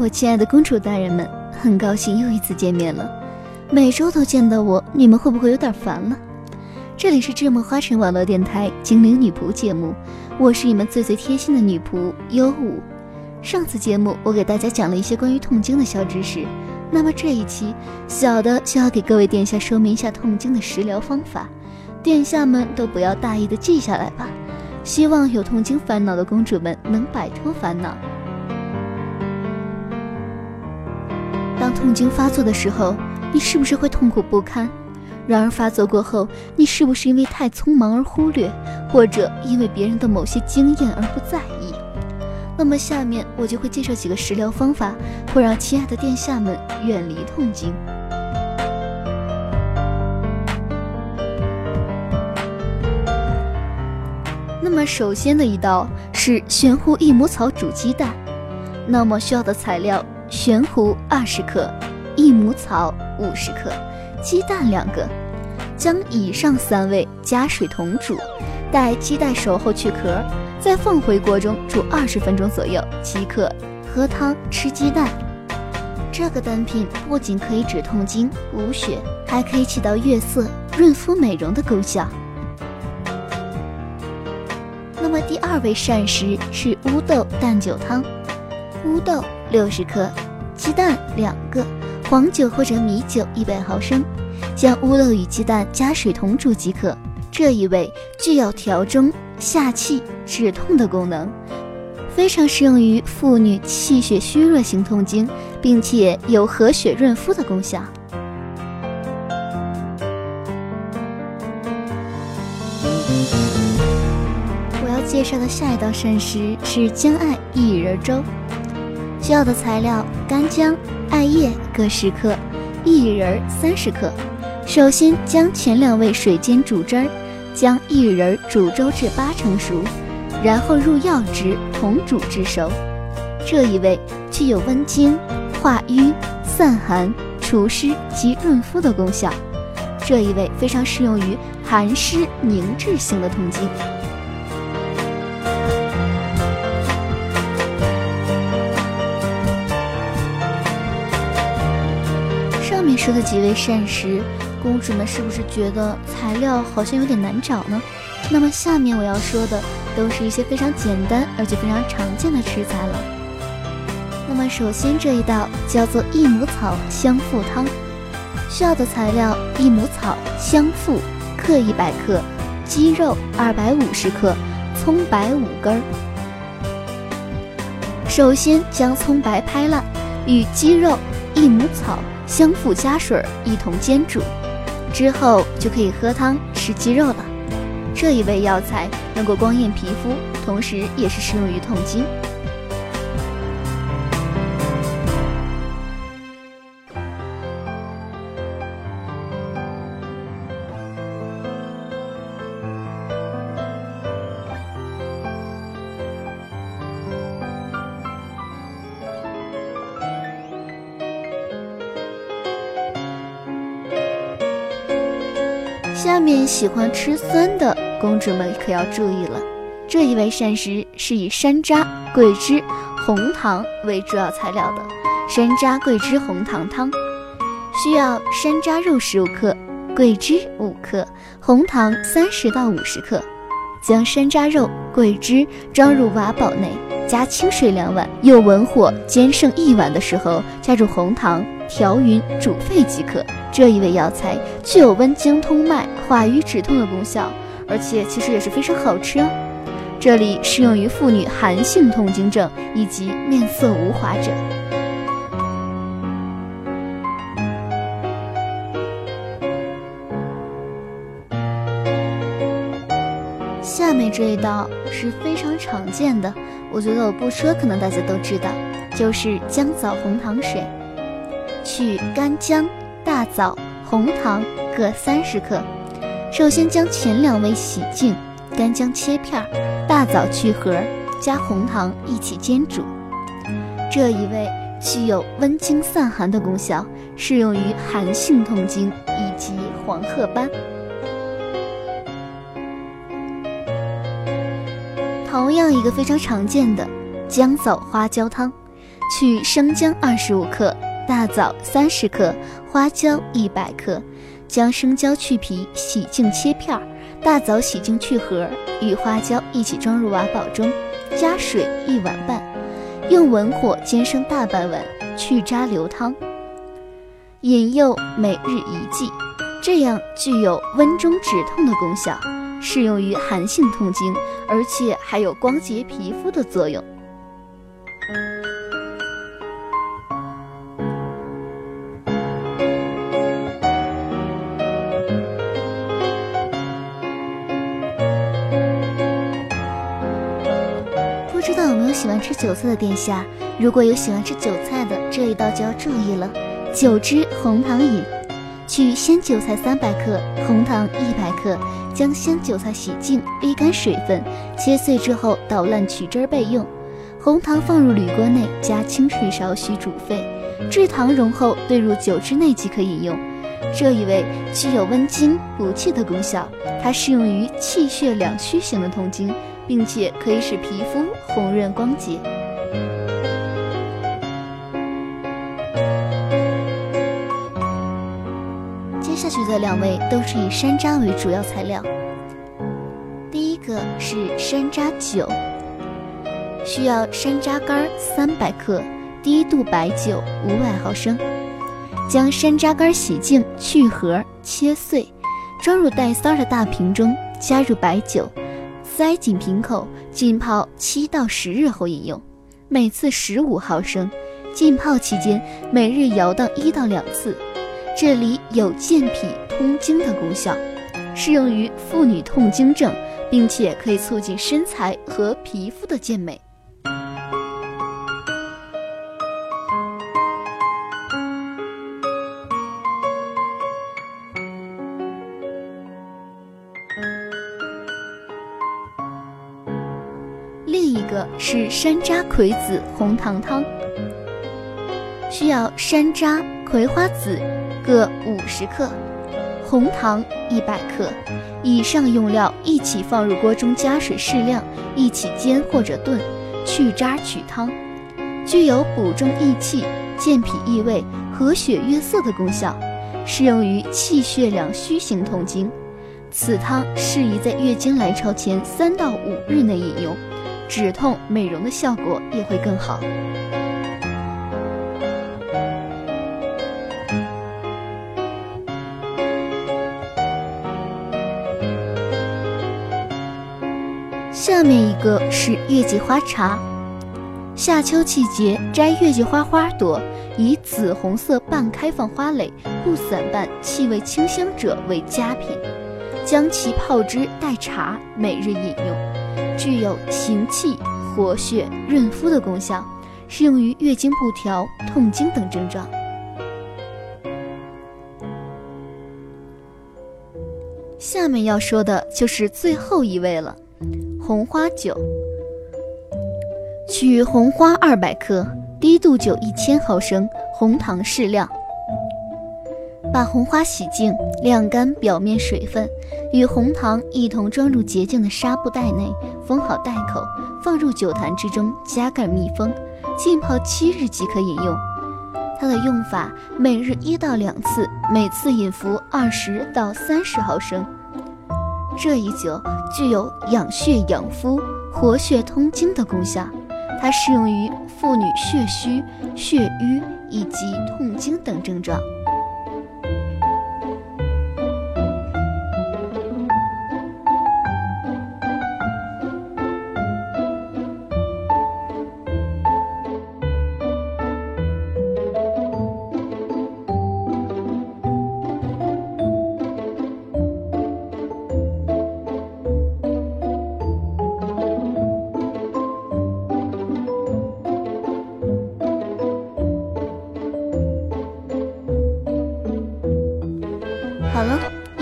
我亲爱的公主大人们，很高兴又一次见面了。每周都见到我，你们会不会有点烦了？这里是智梦花城网络电台精灵女仆节目，我是你们最最贴心的女仆优舞。上次节目我给大家讲了一些关于痛经的小知识，那么这一期小的就要给各位殿下说明一下痛经的食疗方法，殿下们都不要大意的记下来吧。希望有痛经烦恼的公主们能摆脱烦恼。痛经发作的时候，你是不是会痛苦不堪？然而发作过后，你是不是因为太匆忙而忽略，或者因为别人的某些经验而不在意？那么下面我就会介绍几个食疗方法，会让亲爱的殿下们远离痛经。那么首先的一道是悬壶益母草煮鸡蛋，那么需要的材料：玄胡二十克，益母草五十克，鸡蛋两个。将以上三味加水同煮，待鸡蛋熟后去壳，再放回锅中煮二十分钟左右即可喝汤吃鸡蛋。这个单品不仅可以止痛经、补血，还可以起到悦色、润肤、美容的功效。那么第二味膳食是乌豆蛋酒汤，乌豆六十克，鸡蛋两个，黄酒或者米酒一百毫升，将乌豆与鸡蛋加水同煮即可。这一味具有调中、下气、止痛的功能，非常适用于妇女气血虚弱型痛经，并且有和血润肤的功效。我要介绍的下一道膳食是姜艾薏仁粥，需要的材料：干姜、艾叶各十克，薏仁三十克。首先将前两味水煎煮汁儿，将薏仁煮粥至八成熟，然后入药汁同煮至熟。这一味具有温经、化瘀、散寒、除湿及润肤的功效。这一味非常适用于寒湿凝滞性的痛经。上面说的几味膳食，公主们是不是觉得材料好像有点难找呢？那么下面我要说的都是一些非常简单而且非常常见的食材了。那么首先这一道叫做益母草香附汤，需要的材料：益母草、香附各一百克，鸡肉二百五十克，葱白五根。首先将葱白拍烂，与鸡肉、益母草。相互加水一同煎煮，之后就可以喝汤吃鸡肉了。这一味药材能够光艳皮肤，同时也是适用于痛经。下面喜欢吃酸的公主们可要注意了，这一味膳食是以山楂、桂枝、红糖为主要材料的山楂桂枝红糖汤，需要山楂肉十五克，桂枝五克，红糖三十到五十克。将山楂肉、桂枝装入瓦煲内，加清水两碗，用文火煎剩一碗的时候，加入红糖，调匀煮沸即可。这一味药材具有温经通脉、化瘀止痛的功效，而且其实也是非常好吃哦。这里适用于妇女寒性痛经症以及面色无华者。下面这一道是非常常见的，我觉得我不说可能大家都知道，就是姜枣红糖水，取干姜。大枣、红糖各三十克。首先将前两位洗净，干姜切片，大枣去核，加红糖一起煎煮。这一味具有温经散寒的功效，适用于寒性痛经以及黄褐斑。同样一个非常常见的姜枣花椒汤，取生姜二十五克、大枣三十克、花椒一百克，将生姜去皮，洗净切片儿；大枣洗净去核，与花椒一起装入瓦煲中，加水一碗半，用文火煎生大半碗，去渣留汤。引诱每日一剂，这样具有温中止痛的功效，适用于寒性痛经，而且还有光洁皮肤的作用。喜欢吃韭菜的殿下？如果有喜欢吃韭菜的，这一道就要注意了。九汁红糖饮，取鲜韭菜三百克，红糖一百克，将鲜韭菜洗净沥干水分，切碎之后捣烂取汁备用。红糖放入铝锅内，加清水少许煮沸，至糖融后兑入酒汁内即可饮用。这一味具有温经补气的功效，它适用于气血两虚型的痛经，并且可以使皮肤红润光洁。接下去的两味都是以山楂为主要材料。第一个是山楂酒，需要山楂干三百克，低度白酒五百毫升。将山楂干洗净去核，切碎，装入带塞的大瓶中，加入白酒，塞紧瓶口，浸泡七到十日后饮用，每次十五毫升。浸泡期间，每日摇荡一到两次。这里有健脾通经的功效，适用于妇女痛经症，并且可以促进身材和皮肤的健美。是山楂葵子红糖汤，需要山楂、葵花籽。各五十克，红糖一百克，以上用料一起放入锅中，加水适量，一起煎或者炖，去渣取汤，具有补中益气、健脾益胃、和血悦色的功效，适用于气血两虚型痛经。此汤适宜在月经来潮前三到五日内饮用，止痛美容的效果也会更好。下面一个是月季花茶，夏秋季节摘月季花花朵，以紫红色半开放花蕾，不散瓣，气味清香者为佳品。将其泡汁代茶，每日饮用，具有行气、活血、润肤的功效，适用于月经不调、痛经等症状。下面要说的就是最后一位了。红花酒，取红花二百克，低度酒一千毫升，红糖适量。把红花洗净，晾干表面水分，与红糖一同装入洁净的纱布袋内，封好袋口，放入酒坛之中，加盖密封，浸泡七日即可饮用。它的用法：每日一到两次，每次饮服二十到三十毫升。这一酒具有养血养肤、活血通经的功效，它适用于妇女血虚、血瘀以及痛经等症状。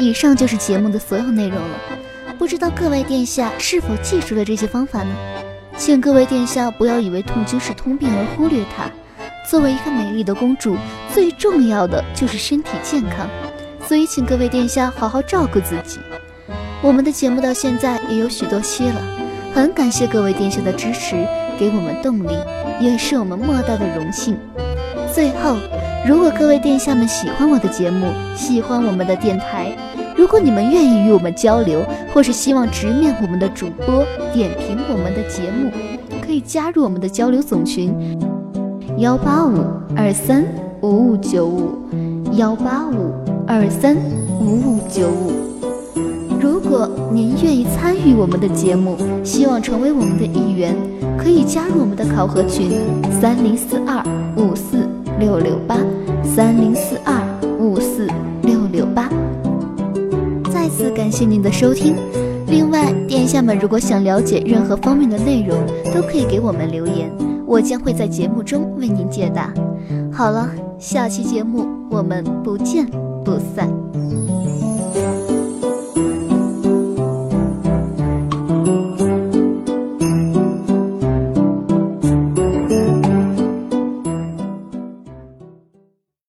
以上就是节目的所有内容了。不知道各位殿下是否记住了这些方法呢？请各位殿下不要以为痛经是通病而忽略它。作为一个美丽的公主，最重要的就是身体健康，所以请各位殿下好好照顾自己。我们的节目到现在也有许多期了，很感谢各位殿下的支持，给我们动力，也是我们莫大的荣幸。最后，如果各位殿下们喜欢我的节目，喜欢我们的电台，如果你们愿意与我们交流，或是希望直面我们的主播，点评我们的节目，可以加入我们的交流总群：幺八五二三五五九五，幺八五二三五五九五。如果您愿意参与我们的节目，希望成为我们的一员，可以加入我们的考核群：三零四二五四六六八，三零四二次感谢您的收听。另外，殿下们如果想了解任何方面的内容，都可以给我们留言，我将会在节目中为您解答。好了，下期节目我们不见不散。